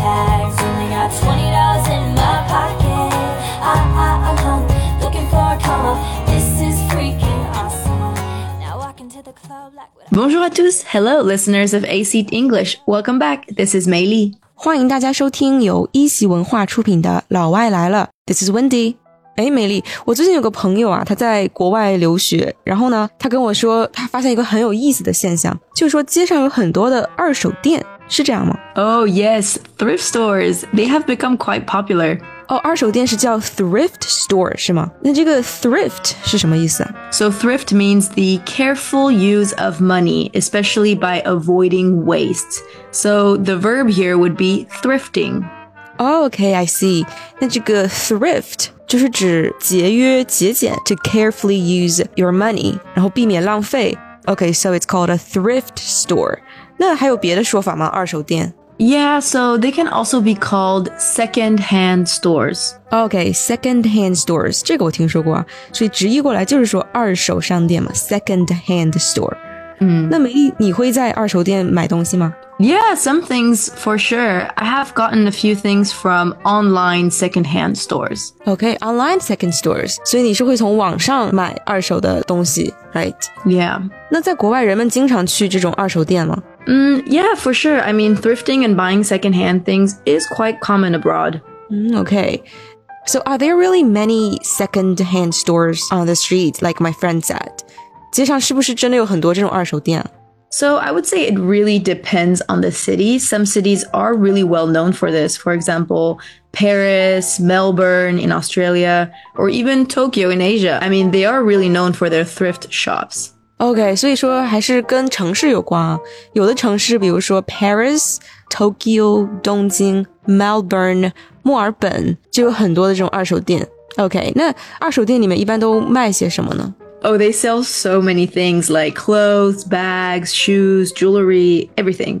tags. Only got twenty dollars in my pocket. I, I, I'm hung, looking for a come. This is freaking awesome. Now walking to the club like. Bonjour à tous, hello listeners of Yixi English. Welcome back. This is Mei Li. 欢迎大家收听由一席文化出品的《老外来了》，This is Wendi。哎，美丽，我最近有个朋友啊，他在国外留学，然后呢，他跟我说，他发现一个很有意思的现象，就是说街上有很多的二手店，是这样吗？ Oh, yes, thrift stores. They have become quite popular. 哦，二手店是叫 thrift store 是吗？那这个 thrift 是什么意思啊？ So, thrift means the careful use of money, especially by avoiding waste. So, the verb here would be thrifting. o k I see。那这个 thrift 就是指节约、节俭，to carefully use your money，然后避免浪费。OK，so、it's called a thrift store。 那还有别的说法吗？二手店 Yeah, so they can also be called second-hand stores. OK，second、hand stores 这个我听说过啊，所以直译过来就是说二手商店嘛，second hand store。嗯，那美丽，你会在二手店买东西吗？ Yeah, some things for sure. I have gotten a few things from online second-hand stores. OK，online、second stores，所以你是会从网上买二手的东西，right？ Yeah. 那在国外，人们经常去这种二手店吗？ Mm, yeah, for sure. I mean, thrifting and buying secondhand things is quite common abroad. Mm, okay. So are there really many second-hand stores on the street, like my friend said? 街上是不是真的有很多这种二手店啊 So I would say it really depends on the city. Some cities are really well known for this. For example, Paris, Melbourne in Australia, or even Tokyo in Asia. I mean, they are really known for their thrift shops. OK，所以说还是跟城市有关啊。有的城市，比如说 Paris、Tokyo、东京、Melbourne、墨尔本，就有很多的这种二手店。OK，那二手店里面一般都卖些什么呢？Oh, they sell so many things like clothes, bags, shoes, jewelry, everything.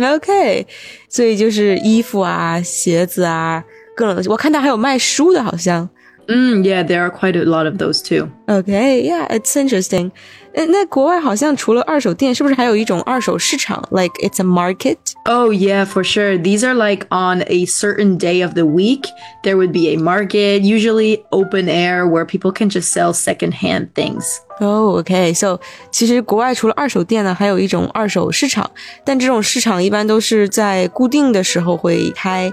OK，所以就是衣服啊、鞋子啊，各种东西。我看到还有卖书的，好像。mm, yeah, there are quite a lot of those too. OK，yeah，it's interesting。呃，那国外好像除了二手店，是不是还有一种二手市场？Like it's a market？ Oh, yeah, for sure. These are like on a certain day of the week, there would be a market, usually open air, where people can just sell secondhand things. 哦、o k so 其实国外除了二手店呢，还有一种二手市场，但这种市场一般都是在固定的时候会开，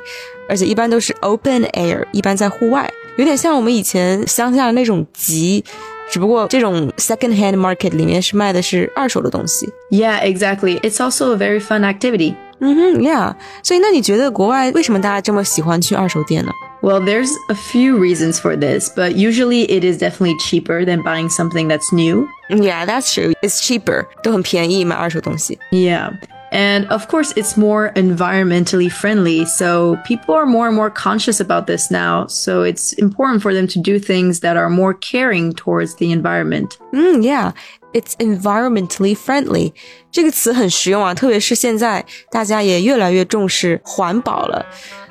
而且一般都是 open air，一般在户外， 有点像我们以前乡下的那种集，只不过这种 second hand market 里面是卖的是二手的东西。 Yeah, exactly. It's also a very fun activity. 嗯哼，Yeah，所以那你觉得国外为什么大家这么喜欢去二手店呢？ Well, there's a few reasons for this, but usually it is definitely cheaper than buying something that's new. Yeah, that's true. It's cheaper，都很便宜买二手东西。 Yeah. And of course, it's more environmentally friendly. So people are more and more conscious about this now. So it's important for them to do things that are more caring towards the environment. 嗯，Yeah，it's environmentally friendly 这个词很实用啊，特别是现在大家也越来越重视环保了。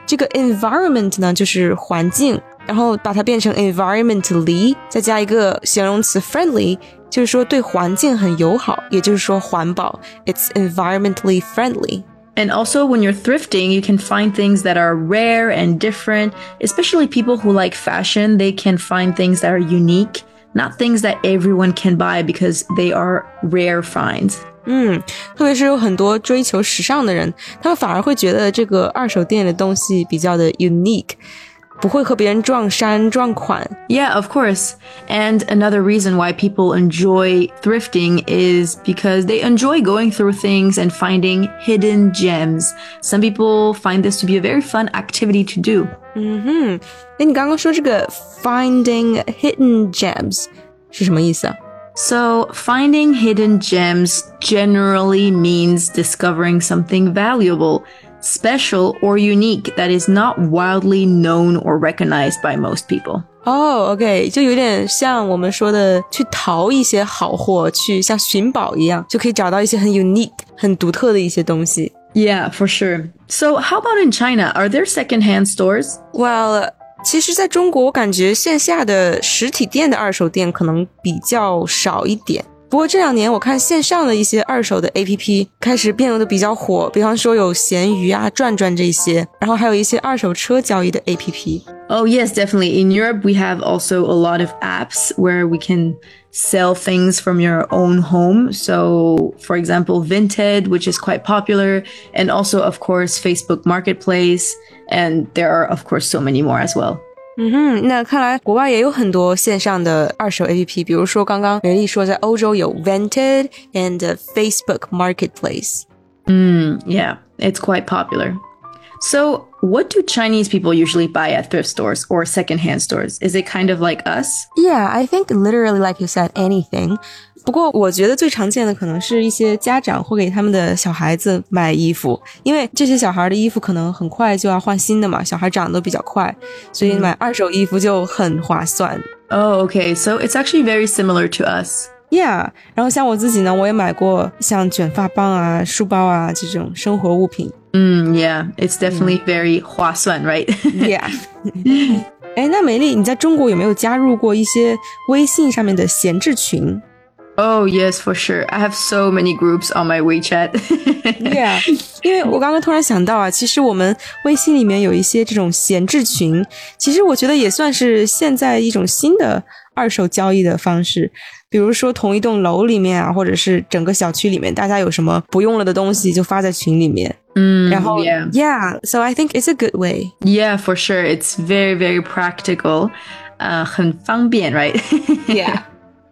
这个 environment 呢，就是环境，然后把它变成 environmentally，再加一个形容词 friendly， 就是说对环境很友好，也就是说环保。It's environmentally friendly。 And also, when you're thrifting, you can find things that are rare and different. Especially people who like fashion, they can find things that are unique, not things that everyone can buy because they are rare finds. 嗯，特别是有很多追求时尚的人，他们反而会觉得这个二手店的东西比较的 unique， 不会和别人撞衫撞款。 Yeah, of course. And another reason why people enjoy thrifting is because they enjoy going through things and finding hidden gems. Some people find this to be a very fun activity to do. 嗯哼，哎，你刚刚说这个 finding hidden gems 是什么意思啊？ So, finding hidden gems generally means discovering something valuable, special, or unique that is not wildly known or recognized by most people. 哦、o k 就有点像我们说的去淘一些好货，去像寻宝一样，就可以找到一些很 unique、很独特的一些东西。 Yeah, for sure. So, how about in China? Are there secondhand stores? Well，其实在中国，我感觉线下的实体店的二手店可能比较少一点。 不过这两年我看线上的一些二手的 APP 开始变得比较火，比方说有闲鱼啊、转转这些，然后还有一些二手车交易的 APP。 Oh, yes, definitely. In Europe, we have also a lot of apps where we can sell things from your own home. So, for example, Vinted, which is quite popular, and also, of course, Facebook Marketplace. And there are, of course, so many more as well. 嗯哼，那看来国外也有很多线上的二手 APP，比如说刚刚美丽说在欧洲有 Vinted and Facebook yeah, it's quite popular. So, what do Chinese people usually buy at thrift stores or secondhand stores? Is it kind of like us? Yeah, I think literally, like you said, anything. 不过我觉得最常见的可能是一些家长会给他们的小孩子买衣服，因为这些小孩的衣服可能很快就要换新的嘛，小孩长得都比较快，所以买二手衣服就很划算。Oh, okay. So, it's actually very similar to us. Yeah，然后像我自己呢，我也买过像卷发棒啊、书包啊这种生活物品。Mm, yeah, it's definitely very 划算, right? Yeah。哎，那美丽，你在中国有没有加入过一些微信上面的闲置群 oh, yes, for sure. I have so many groups on my WeChat. ？Yeah，因为我刚刚突然想到啊，其实我们微信里面有一些这种闲置群，其实我觉得也算是现在一种新的二手交易的方式。比如说同一栋楼里面啊，或者是整个小区里面，大家有什么不用了的东西就发在群里面。 Mm, 然后 yeah. yeah，so I think it's a good way. Yeah, for sure. It's very, very practical. Uh, 很方便, right? Yeah.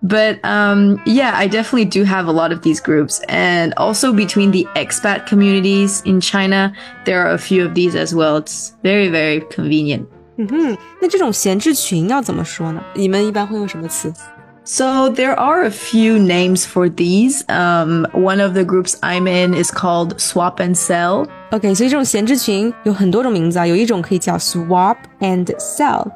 But um, yeah, I definitely do have a lot of these groups. And also between the expat communities in China, there are a few of these as well. It's very, very convenient. 嗯哼，那这种闲置群要怎么说呢？你们一般会用什么词？ So there are a few names for these. Um, one of the groups I'm in is called Swap and Sell. OK，所以这种闲置群有很多种名字啊，有一种可以叫 swap and sell。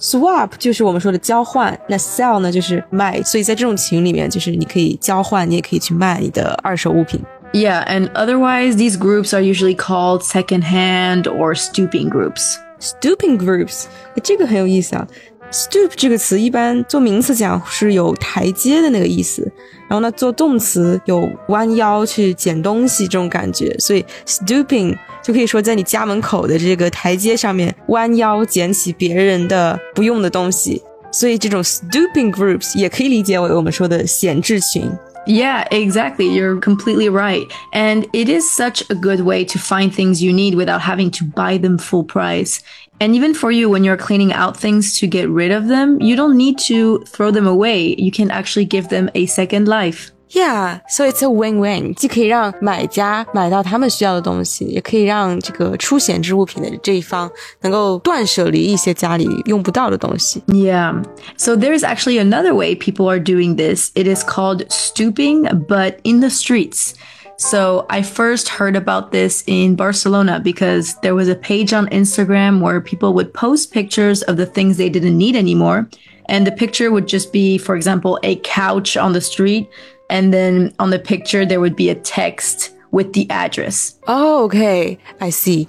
swap 就是我们说的交换，那 sell 呢就是卖，所以在这种群里面，就是你可以交换，你也可以去卖你的二手物品。 Yeah, and otherwise, these groups are usually called secondhand or stooping groups. stooping groups，诶这个很有意思啊。stoop 这个词一般做名词讲是有台阶的那个意思，然后呢做动词有弯腰去捡东西这种感觉，所以 stooping 就可以说在你家门口的这个台阶上面弯腰捡起别人的不用的东西，所以这种 stooping groups 也可以理解为我们说的闲置群。 Yeah, exactly. You're completely right. And it is such a good way to find things you need without having to buy them full price. And even for you, when you're cleaning out things to get rid of them, you don't need to throw them away. You can actually give them a second life. Yeah, so it's a win-win，既可以让买家买到他们需要的东西，也可以让这个出闲置物品的这一方能够断舍离一些家里用不到的东西。 Yeah. So there's actually another way people are doing this. It is called stooping, but in the streets. So I first heard about this in Barcelona because there was a page on Instagram where people would post pictures of the things they didn't need anymore. And the picture would just be, for example, a couch on the street. and then on the picture, there would be a text with the address. Oh, okay, I see.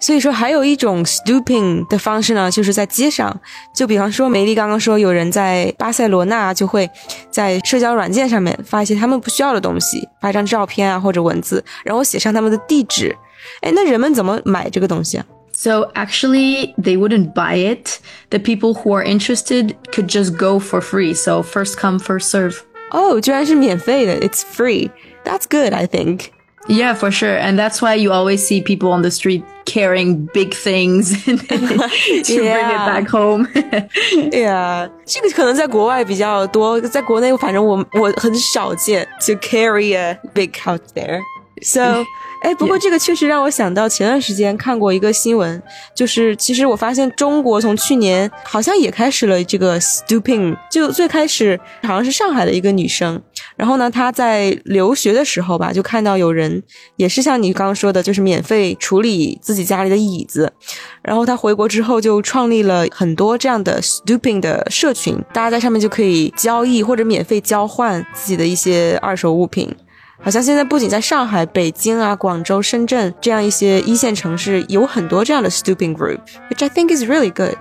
所以说，还有一种 stooping 的方式呢，就是在街上，就比方说，梅莉刚刚说有人在巴塞罗那就会在社交软件上面发一些他们不需要的东西，发一张照片啊或者文字，然后写上他们的地址。哎，那人们怎么买这个东西啊？So actually, they wouldn't buy it. The people who are interested could just go for free. So first come, first serve 哦，居然是免费的，It's free. That's good, I think. Yeah, for sure. And that's why you always see people on the street carrying big things to bring it Yeah. back home. 对呀，这个可能在国外比较多，在国内反正我我很少见 to carry a big couch there. So 哎，不过这个确实让我想到前段时间看过一个新闻，就是其实我发现中国从去年好像也开始了这个 stooping，就最开始好像是上海的一个女生，然后呢她在留学的时候吧，就看到有人也是像你刚刚说的，就是免费处理自己家里的椅子，然后她回国之后就创立了很多这样的 stooping 的社群，大家在上面就可以交易或者免费交换自己的一些二手物品。好像现在不仅在上海、北京啊、广州、深圳这样一些一线城市，有很多这样的 stooping group，which I think is really good。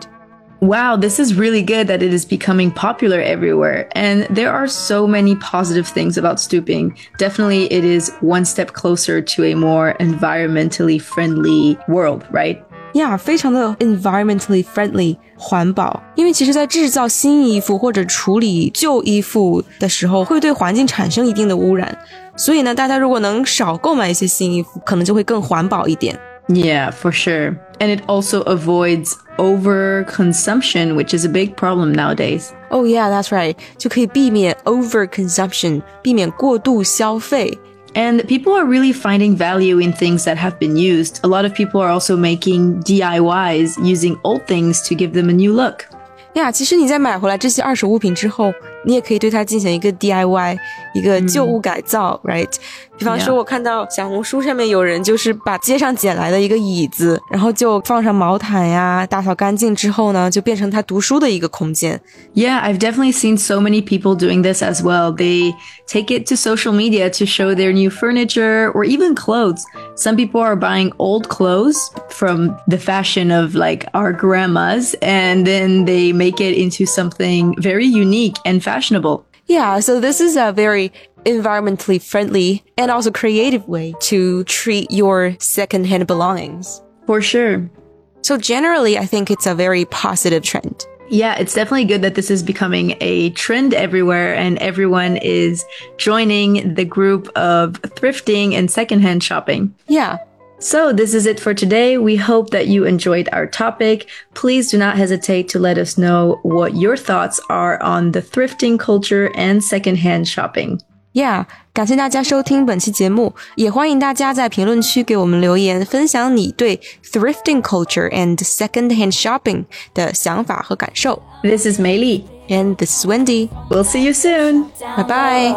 Wow, this is really good that it is becoming popular everywhere. And there are so many positive things about stooping. Definitely, it is one step closer to a more environmentally friendly world, right? Yeah，非常的 environmentally friendly 环保。因为其实，在制造新衣服或者处理旧衣服的时候，会对环境产生一定的污染。所以呢，大家如果能少购买一些新衣服，可能就会更环保一点。Yeah, for sure. And it also avoids overconsumption, which is a big problem nowadays. Oh yeah, that's right. 就可以避免 overconsumption，避免过度消费。 And people are really finding value in things that have been used. A lot of people are also making DIYs using old things to give them a new look. 呀，其实你在买回来这些二手物品之后， 你也可以对它进行一个 DIY，一个旧物改造、r i g h t 比方说， Yeah. 我看到小红书上面有人就是把街上捡来的一个椅子，然后就放上毛毯呀，打扫干净之后呢，就变成他读书的一个空间。 Yeah, I've definitely seen so many people doing this as well. They take it to social media to show their new furniture or even clothes. Some people are buying old clothes from the fashion of like our grandmas and then they make it into something very unique and fashionable. Yeah, so this is a very environmentally friendly and also creative way to treat your secondhand belongings. For sure. So generally, I think it's a very positive trend. Yeah, it's definitely good that this is becoming a trend everywhere and everyone is joining the group of thrifting and secondhand shopping. Yeah. So, this is it for today. We hope that you enjoyed our topic. Please do not hesitate to let us know what your thoughts are on the thrifting culture and secondhand shopping. Yeah，感谢大家收听本期节目，也欢迎大家在评论区给我们留言，分享你对 thrifting culture and secondhand shopping 的想法和感受。This is Mei Li and this is Wendi. We'll see you soon. Bye bye.